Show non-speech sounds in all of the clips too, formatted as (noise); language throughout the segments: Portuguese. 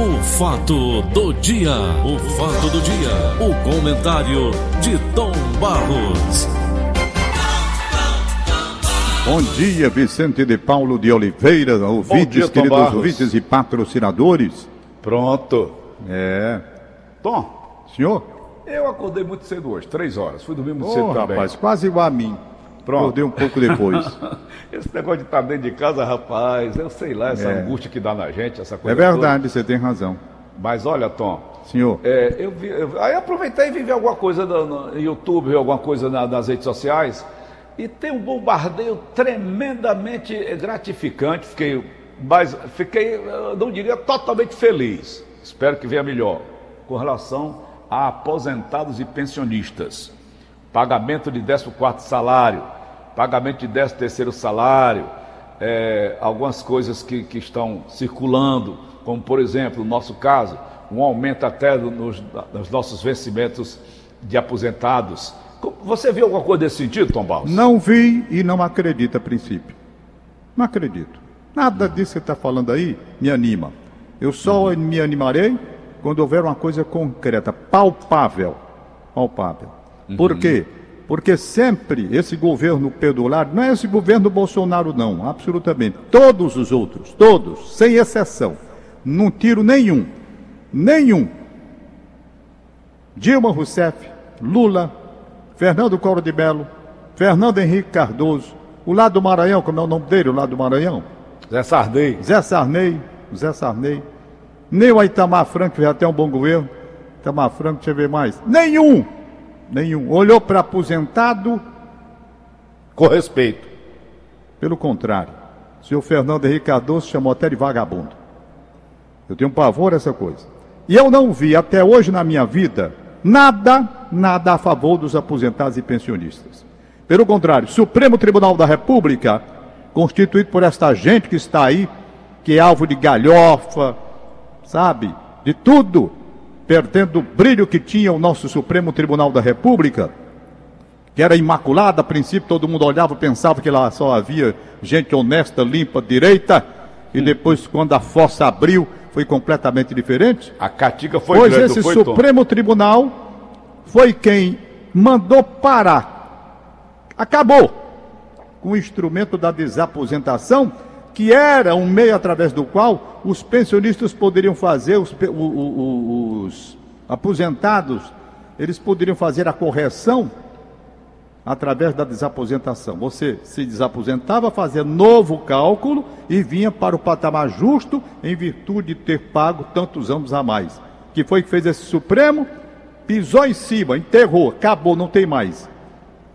O fato do dia, o fato do dia, o comentário de Tom Barros. Bom dia, Vicente de Paulo de Oliveira, ouvintes, dia, queridos Barros. ouvintes e patrocinadores. Pronto. É. Tom, Senhor? eu acordei muito cedo hoje, três horas. Fui dormir muito Ô, cedo também. rapaz, quase igual a mim. Pronto. Acordei um pouco depois. (laughs) Esse negócio de estar dentro de casa, rapaz, eu sei lá, essa É. angústia que dá na gente, essa é coisa verdade, você tem razão. toda. Mas olha, Tom, Senhor, é, eu vi, eu- aí aproveitei e vi alguma coisa no, no YouTube, alguma coisa na- nas redes sociais, e tem um bombardeio tremendamente gratificante. Fiquei, mas fiquei, eu não diria totalmente feliz. Espero que venha melhor. Com relação a aposentados e pensionistas. Pagamento de 14 salário, pagamento de 13 terceiro salário, é, algumas coisas que, que estão circulando, como por exemplo, no nosso caso, um aumento até nos, nos nossos vencimentos de aposentados. Você viu alguma coisa desse sentido, Tom Barros? não vi e não acredito a princípio. Não acredito. Nada disso que você está falando aí me anima. Eu só me animarei quando houver uma coisa concreta, palpável. Palpável. Por quê? Porque sempre esse governo pedular, não é esse governo Bolsonaro, não, absolutamente. Todos os outros, todos, sem exceção. Não tiro nenhum. Nenhum. Dilma Rousseff, Lula, Fernando Collor de Mello, Fernando Henrique Cardoso, o lado do Maranhão, como é o nome dele, o lado do Maranhão? Zé Sardei. Zé Sarney, Zé Sarney, nem o Itamar Franco fez até um bom governo. Itamar Franco, deixa eu ver mais. Nenhum, nenhum. Olhou para aposentado, Com respeito. pelo contrário. O senhor Fernando Henrique Cardoso chamou até de vagabundo. Eu tenho pavor dessa coisa. E eu não vi até hoje na minha vida nada, nada a favor dos aposentados e pensionistas. Pelo contrário, Supremo Tribunal da República, constituído por esta gente que está aí, que é alvo de galhofa, sabe? De tudo, perdendo o brilho que tinha o nosso Supremo Tribunal da República, que era imaculada, a princípio todo mundo olhava e pensava que lá só havia gente honesta, limpa, direita, e depois, quando a fossa abriu, foi completamente diferente. A catica foi pois grande, esse foi, Tom? Supremo Tribunal foi quem mandou parar, acabou com o instrumento da desaposentação, que era um meio através do qual os pensionistas poderiam fazer, os, os aposentados, eles poderiam fazer a correção através da desaposentação. Você se desaposentava, fazia novo cálculo e vinha para o patamar justo em virtude de ter pago tantos anos a mais. Que foi que fez esse Supremo? Pisou em cima, enterrou, acabou, não tem mais.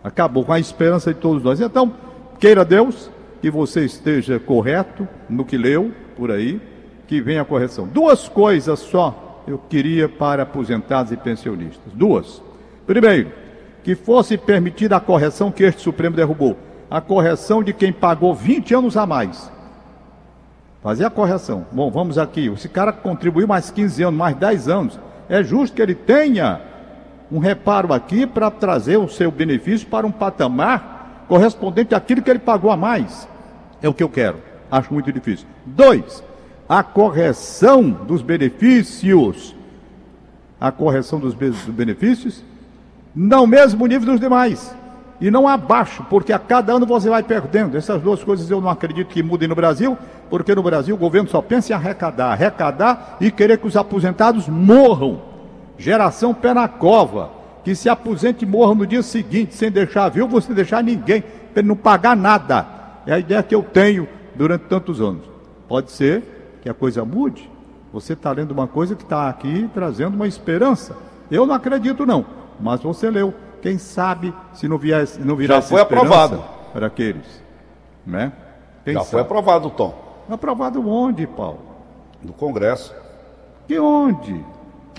Acabou com a esperança de todos nós. Então, queira Deus que você esteja correto no que leu por aí, que venha a correção. Duas coisas só eu queria para aposentados e pensionistas. Duas. Primeiro, que fosse permitida a correção que este Supremo derrubou. A correção de quem pagou 20 anos a mais. Fazer a correção. Bom, vamos aqui. Esse cara contribuiu mais 15 anos, mais 10 anos. É justo que ele tenha um reparo aqui para trazer o seu benefício para um patamar correspondente àquilo que ele pagou a mais. É o que eu quero. Acho muito difícil. Dois, a correção dos benefícios. A correção dos be- dos benefícios no mesmo nível dos demais. E não abaixo, porque a cada ano você vai perdendo. Essas duas coisas eu não acredito que mudem no Brasil, porque no Brasil o governo só pensa em arrecadar, arrecadar e querer que os aposentados morram. Geração pé na cova, que se aposente e morra no dia seguinte, sem deixar viúvo, sem deixar ninguém, para não pagar nada. É a ideia que eu tenho durante tantos anos. Pode ser que a coisa mude. Você está lendo uma coisa que está aqui trazendo uma esperança. Eu não acredito, não. Mas você leu. Quem sabe se não, vier, se não virar Já foi aprovado. para aqueles. Né? Quem Já sabe? foi aprovado, Tom, Aprovado onde, Paulo? no Congresso Que onde?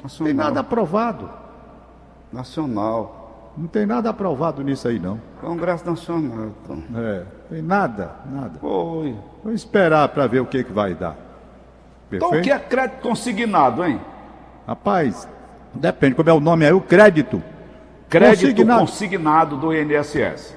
Nacional. tem nada aprovado. Nacional. Não tem nada aprovado nisso aí, não. Congresso Nacional, Tom. É, tem nada, nada. Foi. Vamos esperar para ver o que, que vai dar. Então, Perfeito? o que é crédito consignado, hein? Rapaz, depende como é o nome aí, o crédito. Crédito Consignado. consignado do INSS.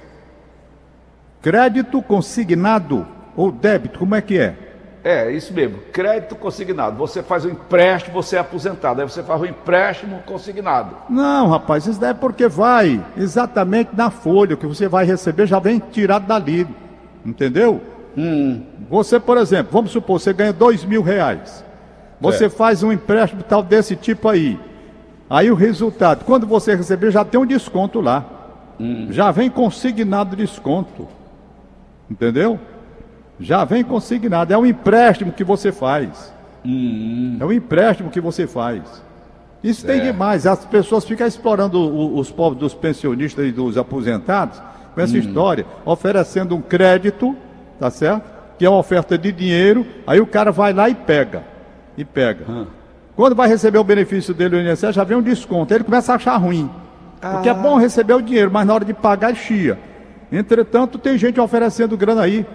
Crédito consignado ou débito, como é que é? É, isso mesmo. Crédito consignado. Você faz um empréstimo, você é aposentado. Aí você faz o um empréstimo consignado. Não, rapaz, isso daí é porque vai exatamente na folha. O que você vai receber já vem tirado dali. Entendeu? Hum. Você, por exemplo, vamos supor, você ganha dois mil reais. Você é. faz um empréstimo tal desse tipo aí. Aí o resultado, quando você receber, já tem um desconto lá. Hum. Já vem consignado desconto. Entendeu? Já vem consignado. É um empréstimo que você faz. Hum. É um empréstimo que você faz. Isso é. tem demais. As pessoas ficam explorando os povos dos pensionistas e dos aposentados com essa hum. história, oferecendo um crédito, tá certo? Que é uma oferta de dinheiro, aí o cara vai lá e pega. E pega. Hum. Quando vai receber o benefício dele no INSS, já vem um desconto. Ele começa a achar ruim. Ah. Porque é bom receber o dinheiro, mas na hora de pagar, chia. Entretanto, tem gente oferecendo grana aí,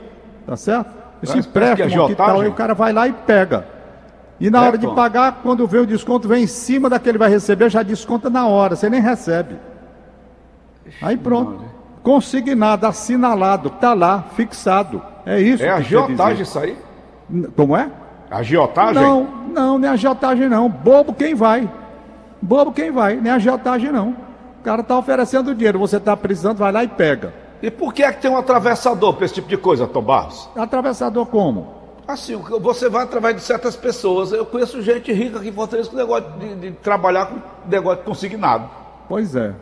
tá certo? Esse empréstimo que tal, aí o cara vai lá e pega. E na é, hora de pagar, quando vem o desconto, vem em cima daquele que ele vai receber, já desconta na hora, você nem recebe. Aí pronto. Consignado, assinalado, está lá, fixado. É isso. É agiotagem isso aí? Como é? Agiotagem? Não, não, nem agiotagem não. Bobo quem vai. Bobo quem vai, nem agiotagem não. O cara está oferecendo dinheiro, você está precisando, vai lá e pega. E por que é que tem um atravessador para esse tipo de coisa, Tom Barros? Atravessador como? Assim, você vai através de certas pessoas. Eu conheço gente rica aqui em Fortaleza com negócio de, de trabalhar com negócio consignado. Pois é.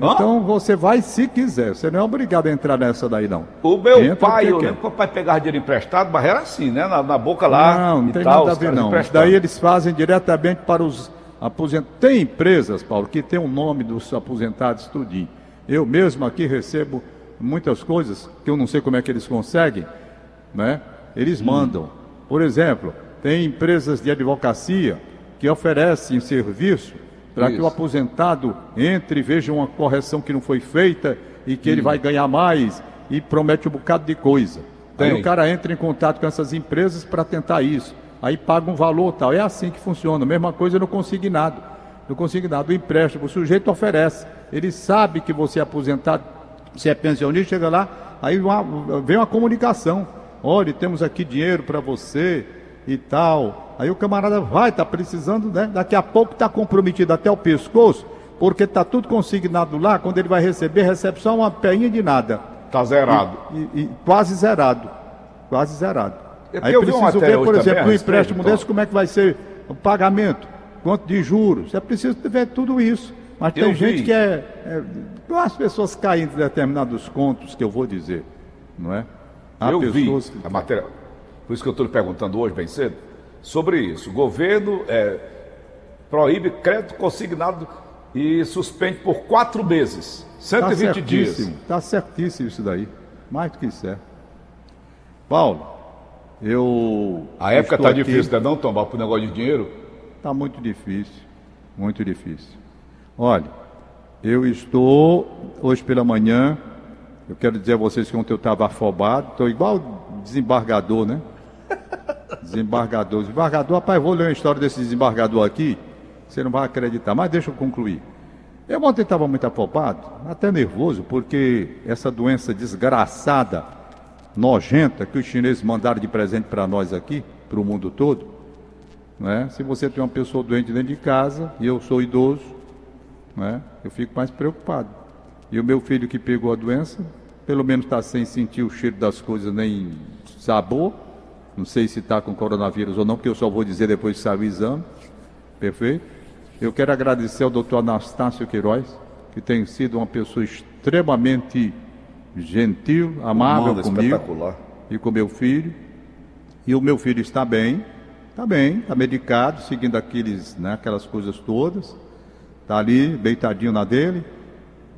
Hã? Então você vai se quiser. Você não é obrigado a entrar nessa daí, não. O meu Entra pai, eu lembro que o pai pegava dinheiro emprestado, mas era assim, né? Na, na boca lá. Não, não tem tal, nada a ver, não. Daí eles fazem diretamente para os aposentados. Tem empresas, Paulo, que tem o nome dos aposentados tudinho. Eu mesmo aqui recebo muitas coisas que eu não sei como é que eles conseguem, né? Eles hum. mandam. Por exemplo, tem empresas de advocacia que oferecem serviço para que o aposentado entre e veja uma correção que não foi feita e que hum. ele vai ganhar mais e promete um bocado de coisa. Tem. Aí o cara entra em contato com essas empresas para tentar isso. Aí paga um valor tal. É assim que funciona. Mesma coisa no consignado. No consignado, o empréstimo, o sujeito oferece. Ele sabe que você é aposentado se é pensionista, chega lá, aí uma, vem uma comunicação. Olha, temos aqui dinheiro para você e tal. Aí o camarada vai, está precisando, né? Daqui a pouco está comprometido até o pescoço, porque está tudo consignado lá. Quando ele vai receber, recebe só uma peinha de nada. Está zerado. E, e, e, quase zerado. Quase zerado. É aí preciso ver, por exemplo, um empréstimo desse, como é que vai ser o pagamento, quanto de juros. É preciso ver tudo isso. Mas tem gente que é, é. As pessoas caem em determinados contos que eu vou dizer, não é? Há eu vi que... a matéria. Por isso que eu estou lhe perguntando hoje, bem cedo, sobre isso. O governo é, proíbe crédito consignado e suspende por quatro meses, 120 tá dias. Está certíssimo isso daí. Mais do que certo. Paulo, eu. A época está difícil, né, não, Tomar, para o negócio de dinheiro? Está muito difícil. Muito difícil. Olha, eu estou hoje pela manhã, eu quero dizer a vocês que ontem eu estava afobado, estou igual desembargador, né? (laughs) Desembargador. Desembargador, rapaz, vou ler uma história desse desembargador aqui, você não vai acreditar, mas deixa eu concluir. Eu ontem estava muito afobado, até nervoso, porque essa doença desgraçada, nojenta, que os chineses mandaram de presente para nós aqui, para o mundo todo, né? se você tem uma pessoa doente dentro de casa, e eu sou idoso, né? eu fico mais preocupado. E o meu filho que pegou a doença, pelo menos está sem sentir o cheiro das coisas nem sabor. Não sei se está com coronavírus ou não, porque eu só vou dizer depois que sair o exame. Perfeito? Eu quero agradecer ao doutor Anastácio Queiroz, que tem sido uma pessoa extremamente gentil, amável comigo e com meu filho. E o meu filho está bem, está bem, está medicado, seguindo aqueles, né, aquelas coisas todas. Está ali, deitadinho na dele.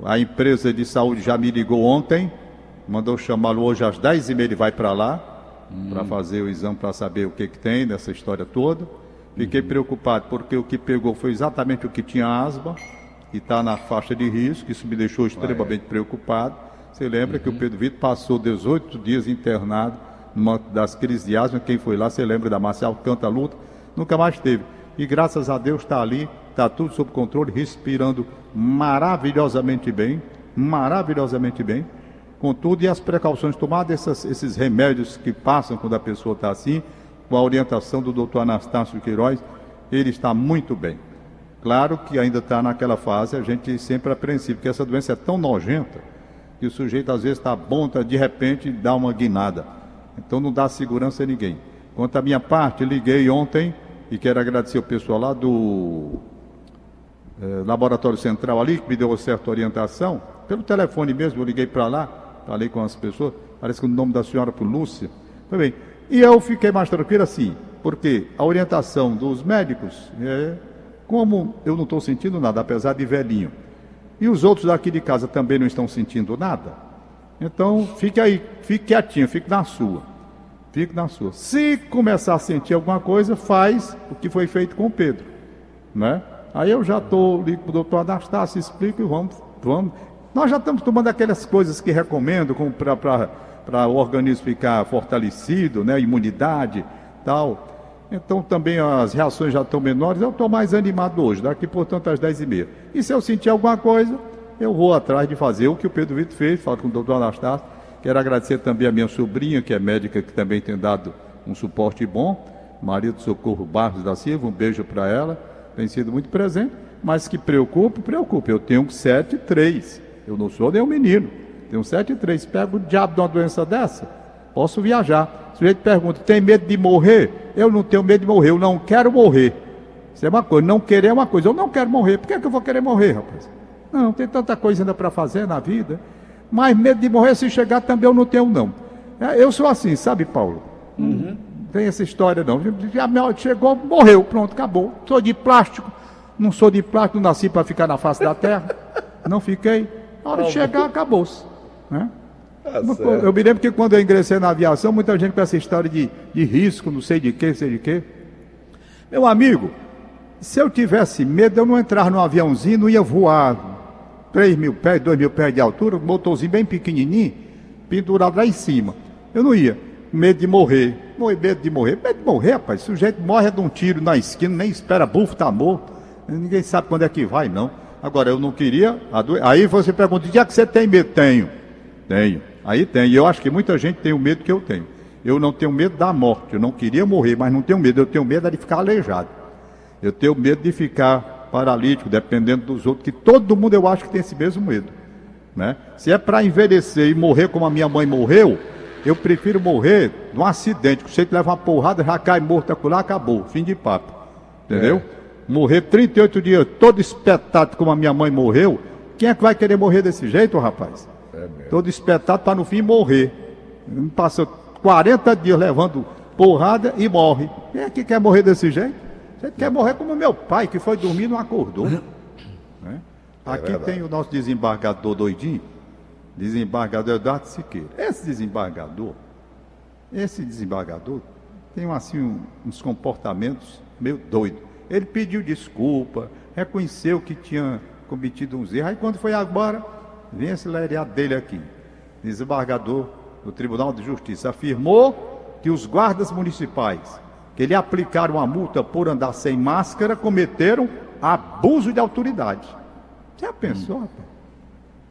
A empresa de saúde já me ligou ontem, mandou chamá-lo hoje às 10h30, ele vai para lá, hum. para fazer o exame para saber o que, que tem nessa história toda. Fiquei uhum. preocupado porque o que pegou foi exatamente o que tinha asma e está na faixa de risco, isso me deixou extremamente preocupado. Você lembra uhum. que o uhum. Pedro Vitor passou 18 dias internado numa das crises de asma, quem foi lá, você lembra da Marcial Canta Luta, nunca mais teve. E graças a Deus está ali está tudo sob controle, respirando maravilhosamente bem, maravilhosamente bem, com tudo e as precauções tomadas, essas, esses remédios que passam quando a pessoa está assim, com a orientação do doutor Anastácio Queiroz, ele está muito bem. Claro que ainda está naquela fase, a gente sempre apreensivo, porque essa doença é tão nojenta que o sujeito às vezes está bom, tá, de repente dá uma guinada. Então não dá segurança a ninguém. Quanto à minha parte, liguei ontem e quero agradecer o pessoal lá do eh, Laboratório Central ali, que me deu certa orientação. Pelo telefone mesmo, eu liguei para lá, falei com as pessoas, parece que o nome da senhora foi Lúcia. Foi bem. E eu fiquei mais tranquilo assim, porque a orientação dos médicos é como eu não estou sentindo nada, apesar de velhinho, e os outros daqui de casa também não estão sentindo nada, então fique aí, fique quietinho, fique na sua. Fique na sua. Se começar a sentir alguma coisa, faz o que foi feito com Pedro. Né? Aí eu já estou, ligo para o doutor Anastácio, explico e vamos, vamos. Nós já estamos tomando aquelas coisas que recomendo para o organismo ficar fortalecido, né? imunidade tal. Então também as reações já estão menores. Eu estou mais animado hoje, daqui portanto às 10h30. E se eu sentir alguma coisa, eu vou atrás de fazer o que o Pedro Vitor fez, falo com o doutor Anastácio. Quero agradecer também a minha sobrinha, que é médica, que também tem dado um suporte bom, Maria do Socorro Barros da Silva, um beijo para ela, tem sido muito presente, mas que preocupe, preocupe. Eu tenho 7,3, eu não sou nem um menino, tenho 7,3. Pego o diabo de uma doença dessa, posso viajar. O gente pergunta, tem medo de morrer? Eu não tenho medo de morrer, eu não quero morrer. Isso é uma coisa, não querer é uma coisa. Eu não quero morrer, por que, é que eu vou querer morrer, rapaz? Não, tem tanta coisa ainda para fazer na vida. Mas medo de morrer se chegar também eu não tenho, não. É, eu sou assim, sabe, Paulo? Uhum. Tem essa história, não. Chegou, morreu, pronto, acabou. Sou de plástico, não sou de plástico, não nasci para ficar na face da terra. não fiquei. Na hora de chegar, acabou-se. Né? Tá eu me lembro que quando eu ingressei na aviação, muita gente com essa história de, de risco, não sei de quê, sei de quê. Meu amigo, se eu tivesse medo, eu não entrar no aviãozinho, não ia voar 3 mil pés, 2 mil pés de altura, um motorzinho bem pequenininho, pendurado lá em cima. Eu não ia. Medo de morrer. Morrer, medo de morrer. Medo de morrer, rapaz. O sujeito morre de um tiro na esquina, nem espera, bufo, tá morto. Ninguém sabe quando é que vai, não. Agora, eu não queria. Aí você pergunta, de que, é que você tem medo? Tenho. Tenho. Aí tem. E eu acho que muita gente tem o medo que eu tenho. Eu não tenho medo da morte. Eu não queria morrer, mas não tenho medo. Eu tenho medo de ficar aleijado. Eu tenho medo de ficar paralítico, dependendo dos outros, que todo mundo eu acho que tem esse mesmo medo. Né? Se é para envelhecer e morrer como a minha mãe morreu, eu prefiro morrer num acidente, que você leva uma porrada, já cai morto acolá, acabou, fim de papo. Entendeu? É. Morrer 38 dias todo espetado como a minha mãe morreu, quem é que vai querer morrer desse jeito, rapaz? É todo espetado para no fim morrer. Passou 40 dias levando porrada e morre. Quem é que quer morrer desse jeito? Você quer morrer como meu pai, que foi dormir e não acordou. Né? É Aqui tem o nosso desembargador doidinho, desembargador Eduardo Siqueira. Esse desembargador, esse desembargador tem assim um, uns comportamentos meio doidos. Ele pediu desculpa, reconheceu que tinha cometido uns erros. Aí quando foi agora, vem esse leriado dele aqui. Desembargador do Tribunal de Justiça afirmou que os guardas municipais que lhe aplicaram a multa por andar sem máscara, cometeram abuso de autoridade. Já pensou, hum. rapaz?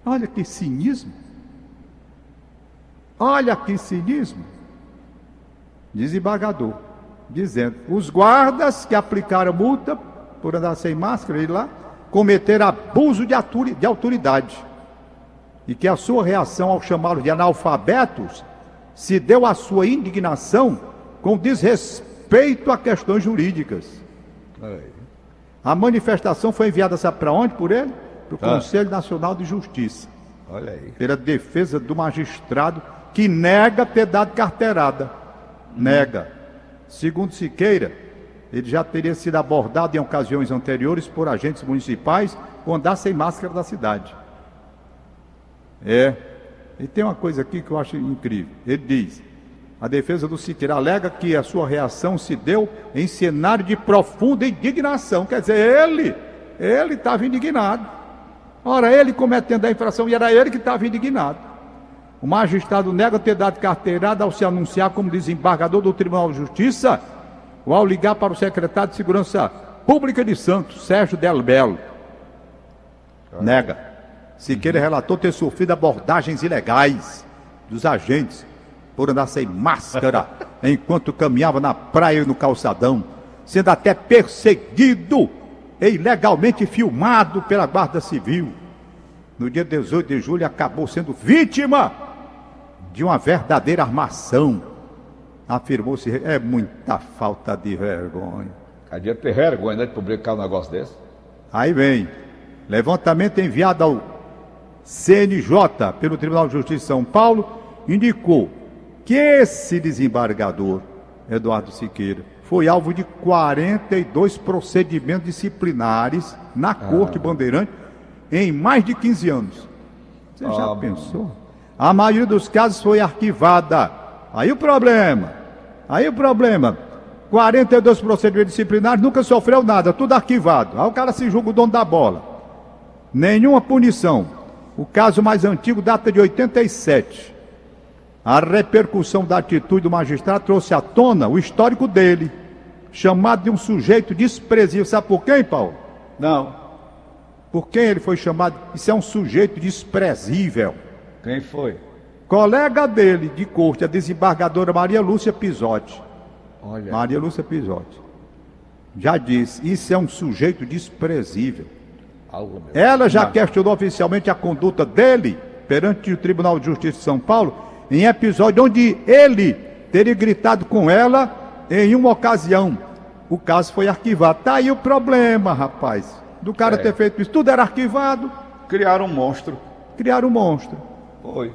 Olha que cinismo. Olha que cinismo. Desembargador, dizendo: os guardas que aplicaram multa por andar sem máscara, ele lá, cometeram abuso de, de autoridade. E que a sua reação ao chamá-los de analfabetos se deu à sua indignação com desrespeito respeito a questões jurídicas. A manifestação foi enviada, sabe para onde por ele? Para o ah. Conselho Nacional de Justiça. Olha aí. Pela defesa do magistrado que nega ter dado carteirada. Hum. Nega. Segundo Siqueira, ele já teria sido abordado em ocasiões anteriores por agentes municipais por andar sem máscara da cidade. É. E tem uma coisa aqui que eu acho incrível. Ele diz: a defesa do Siqueira alega que a sua reação se deu em cenário de profunda indignação. Quer dizer, ele, ele estava indignado. Ora, ele cometendo a infração e era ele que estava indignado. O magistrado nega ter dado carteirada ao se anunciar como desembargador do Tribunal de Justiça ou ao ligar para o secretário de Segurança Pública de Santos, Sérgio Del Belo. Nega. Siqueira relatou ter sofrido abordagens ilegais dos agentes por andar sem máscara (laughs) enquanto caminhava na praia e no calçadão, sendo até perseguido e ilegalmente filmado pela Guarda Civil. No dia 18 de julho, acabou sendo vítima de uma verdadeira armação. Afirmou-se, é muita falta de vergonha. Cadê ter vergonha né, de publicar um negócio desse? Aí vem, levantamento enviado ao CNJ pelo Tribunal de Justiça de São Paulo indicou que esse desembargador, Eduardo Siqueira, foi alvo de 42 procedimentos disciplinares na Corte Bandeirante em mais de 15 anos. Você já Ah, pensou? A maioria dos casos foi arquivada. Aí o problema. Aí o problema. 42 procedimentos disciplinares, nunca sofreu nada, tudo arquivado. Aí o cara se julga o dono da bola. Nenhuma punição. O caso mais antigo data de 87. A repercussão da atitude do magistrado trouxe à tona o histórico dele, chamado de um sujeito desprezível. Sabe por quem, Paulo? Não. Por quem ele foi chamado? Isso é um sujeito desprezível. Quem foi? Colega dele de corte, a desembargadora Maria Lúcia Pisotti. Olha. Maria Lúcia Pisotti. Já disse, isso é um sujeito desprezível. Algo. Ela já Não. questionou oficialmente a conduta dele perante o Tribunal de Justiça de São Paulo em episódio onde ele teria gritado com ela em uma ocasião. O caso foi arquivado. Tá aí o problema, rapaz. Do cara É. ter feito isso. Tudo era arquivado, Criaram um monstro. criaram um monstro. Foi.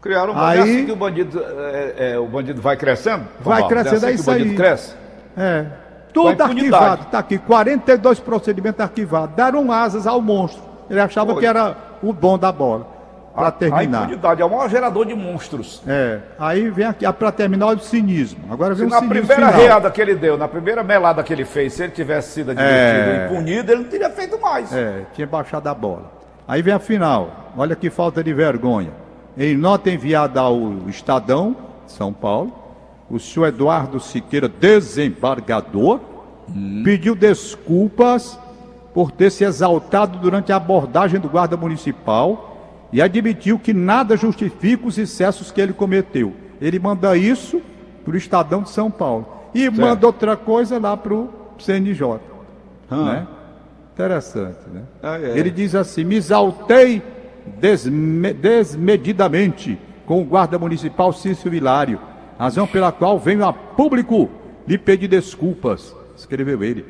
Criaram um monstro. Aí- É assim que o bandido, é, é, o bandido vai crescendo? Vai crescendo, é é assim que isso o bandido aí. cresce? É. Tudo arquivado, tá aqui. 42 procedimentos arquivados. Deram asas ao monstro. Ele achava Foi. que era o bom da bola. Para A terminar. impunidade é o maior gerador de monstros. É. Aí vem aqui, para terminar, o cinismo. Agora Se vem o na primeira final. reada que ele deu, na primeira melada que ele fez, se ele tivesse sido admitido É. e punido, ele não teria feito mais. É, tinha baixado a bola. Aí vem a final. Olha que falta de vergonha. Em nota enviada ao Estadão, São Paulo, o senhor Eduardo Siqueira, desembargador, pediu desculpas por ter se exaltado durante a abordagem do guarda municipal e admitiu que nada justifica os excessos que ele cometeu. Ele manda isso para o Estadão de São Paulo e manda outra coisa lá para o CNJ. Né? Interessante, né? Ah, é. Ele diz assim: me exaltei desme- desmedidamente com o guarda municipal Cício Vilário, razão pela qual venho a público lhe pedir desculpas, escreveu ele.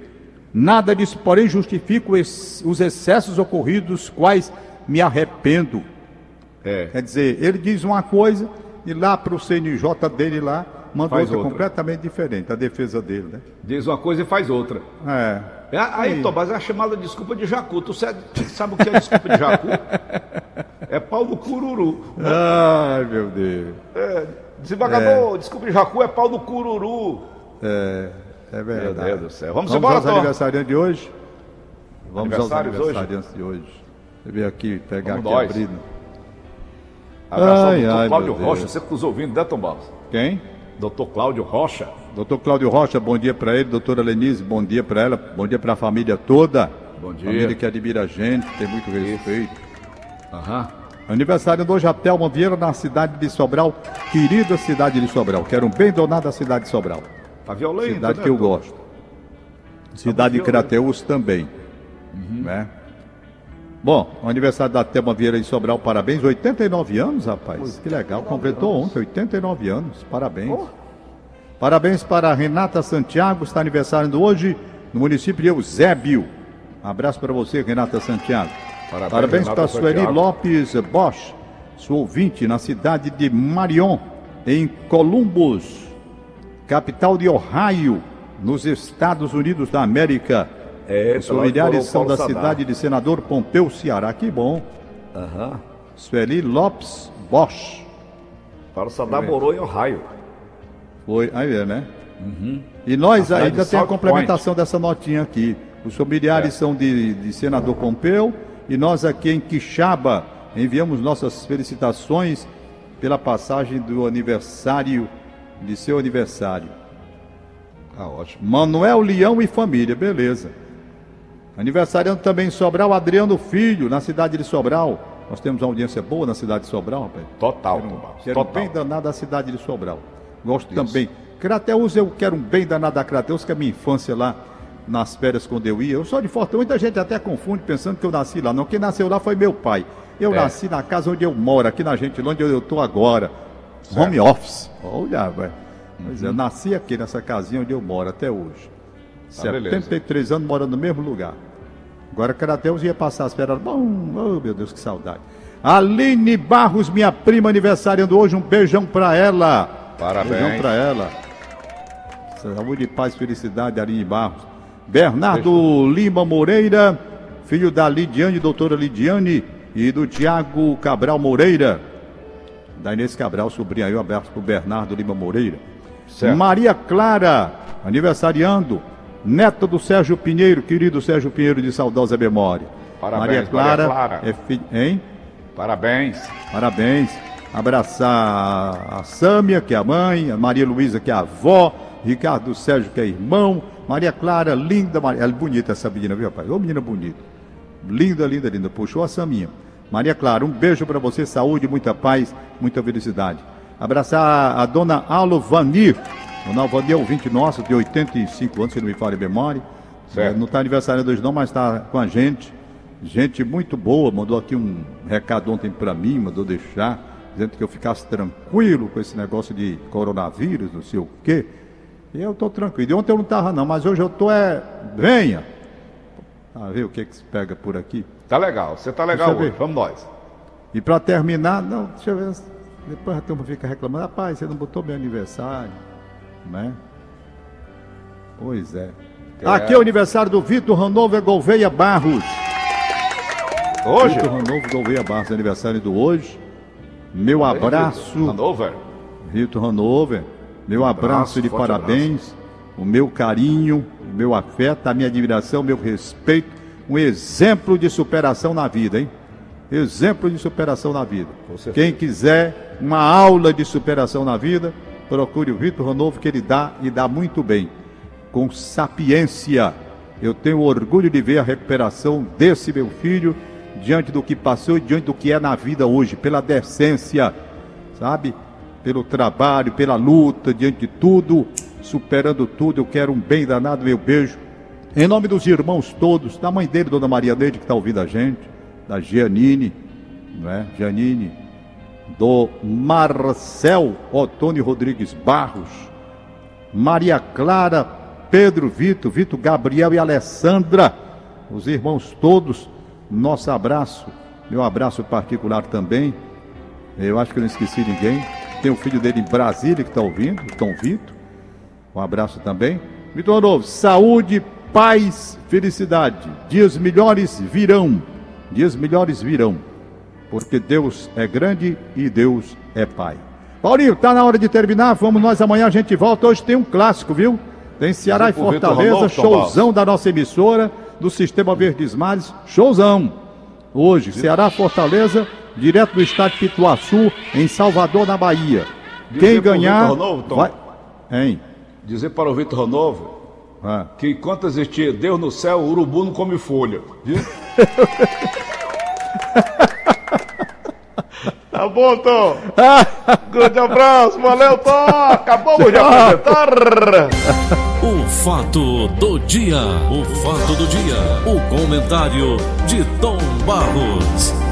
Nada disso, porém, justifica os excessos ocorridos, quais me arrependo. É. Quer dizer, ele diz uma coisa e lá para o CNJ dele lá, manda Faz outra, outra. completamente diferente, a defesa dele, né? Diz uma coisa e faz outra. É. É, aí, Tomás, é a chamada desculpa de Jacu. Tu sabe, sabe o que é desculpa de Jacu? (laughs) É pau do cururu. Ai, meu Deus. É, desembargador, desculpa de Jacu é pau do cururu. É, é Meu verdade. Deus do céu. Vamos, Vamos embora, aos aniversariantes de hoje? Vamos aos Aniversários hoje? de hoje. Deixa eu aqui, pegar Vamos aqui nós. abrindo. Abraço ao Ai, doutor ai, Cláudio. Rocha. Que nos ouvindo, né, Tom Barros? Quem? Doutor Cláudio Rocha. Doutor Cláudio Rocha, bom dia para ele. Doutora Lenise, bom dia para ela. Bom dia para a família toda. Bom dia. Família que admira a gente, tem muito respeito. Aham. Aniversário do hoje, Thelma Vieira, na cidade de Sobral. Querida cidade de Sobral. Quero um bem donado a cidade de Sobral. Tá violento, Cidade né, que eu Tom? gosto. Cidade de violento. Crateus também. Uhum. Né? Bom, o aniversário da Thelma Vieira de Sobral, parabéns. 89 anos, rapaz. Que legal. Completou ontem, 89 anos. Parabéns. Oh. Parabéns para a Renata Santiago, está aniversário hoje no município de Eusébio. Abraço para você, Renata Santiago. Parabéns, Parabéns Renata para a Sueli Santiago. Lopes Bosch, sua ouvinte, na cidade de Marion, em Columbus, capital de Ohio, nos Estados Unidos da América. É, Os tá familiares são da cidade de Senador Pompeu, Ceará. Que bom. Aham. Sueli Lopes Bosch. Para Sadar morou em Ohio. Foi, aí é, né? E nós A cidade ainda tem a complementação dessa notinha aqui. Os familiares É. são de, de senador Pompeu e nós aqui em Quixaba enviamos nossas felicitações pela passagem do aniversário, de seu aniversário. Ah, ótimo. Manuel Leão e família, beleza. Aniversariando também em Sobral, Adriano Filho, na cidade de Sobral. Nós temos uma audiência boa na cidade de Sobral, rapaz. Total, Quero, Tom Barros. quero Total. bem danado a cidade de Sobral. Gosto também. Crateus, eu quero um bem danado da Crateus, que é a minha infância lá nas férias quando eu ia. Eu sou de Fortaleza, muita gente até confunde pensando que eu nasci lá. Não, quem nasceu lá foi meu pai. Eu É. nasci na casa onde eu moro, aqui na Gentilândia, onde eu estou agora. Home office. Olha, velho. Pois é, eu nasci aqui nessa casinha onde eu moro até hoje. Ah, beleza. 73 anos morando no mesmo lugar. Agora Crateus ia passar as férias. Bom, oh meu Deus, que saudade. Aline Barros, minha prima aniversariando hoje, um beijão pra ela. Parabéns. Beijão pra ela. Saúde, paz, felicidade, Aline Barros. Bernardo Lima Moreira, filho da Lidiane, doutora Lidiane, e do Tiago Cabral Moreira. Da Inês Cabral, sobrinha aí, um abraço pro Bernardo Lima Moreira. Certo. Maria Clara, aniversariando, neta do Sérgio Pinheiro, querido Sérgio Pinheiro de saudosa memória. Parabéns, Maria Clara, Maria Clara. é fi... hein? Parabéns. Parabéns. Abraçar a Sâmia, que é a mãe, a Maria Luísa, que é a avó, Ricardo Sérgio, que é irmão, Maria Clara, linda, Maria... ela é bonita essa menina, viu, rapaz? Ô menina bonita. Linda, linda, linda. Puxou a Saminha. Maria Clara, um beijo para você, saúde, muita paz, muita felicidade. Abraçar a dona Alo Vanir. Dona Alo Vanir é ouvinte nosso, de 85 anos, se não me falha a memória. Certo. É, Não está aniversariando hoje não, mas está com a gente. Gente muito boa, mandou aqui um recado ontem para mim, mandou deixar, dizendo que eu ficasse tranquilo com esse negócio de coronavírus, não sei o quê. E eu estou tranquilo. E ontem eu não estava não, mas hoje eu estou é... Venha! A ver o que, que se pega por aqui. Tá legal. Você tá legal hoje. Vamos nós. E para terminar, não, deixa eu ver. Depois a turma fica reclamando, rapaz, você não botou meu aniversário, né? Pois é. É. Aqui é o aniversário do Vitor Hanover Gouveia Barros. Hoje? Vitor Hanover Gouveia Barros, aniversário do hoje. Meu abraço, Hanover. Vitor Hanover. Meu abraço abraço, de parabéns. O meu carinho, o meu afeto, a minha admiração, o meu respeito. Um exemplo de superação na vida, hein? Exemplo de superação na vida. Quem quiser uma aula de superação na vida, procure o Vitor Ranovo, que ele dá e dá muito bem. Com sapiência. Eu tenho orgulho de ver a recuperação desse meu filho diante do que passou e diante do que é na vida hoje, pela decência, sabe? Pelo trabalho, pela luta, diante de tudo, superando tudo. Eu quero um bem danado, meu beijo. Em nome dos irmãos todos, da mãe dele, Dona Maria Neide, que está ouvindo a gente, da Gianine, não é? Gianine, do Marcel Otônio Rodrigues Barros, Maria Clara, Pedro Vitor, Vitor Gabriel e Alessandra, os irmãos todos, nosso abraço, meu abraço particular também. Eu acho que eu não esqueci ninguém. Tem o filho dele em Brasília que está ouvindo, o Tom Vitor. Um abraço também. Vitor Novo, saúde, paz, felicidade. Dias melhores virão. Dias melhores virão. Porque Deus é grande e Deus é Pai. Paulinho, tá na hora de terminar. Vamos nós amanhã a gente volta. Hoje tem um clássico, viu? Tem Ceará e Fortaleza, Ronaldo, showzão da nossa emissora, do Sistema Verdes Mares, showzão. Hoje, Ceará Fortaleza, direto do estádio Pituaçu, em Salvador, na Bahia. Dizer Quem ganhar. Vai... Hein? Dizer para o Vitor Hanover Ah. que enquanto existir Deus no céu, o urubu não come folha. Viu? (laughs) tá bom, Tom. (laughs) Grande abraço, valeu, Tom. Acabamos de apresentar. O fato do dia. O fato do dia. O comentário de Tom Barros.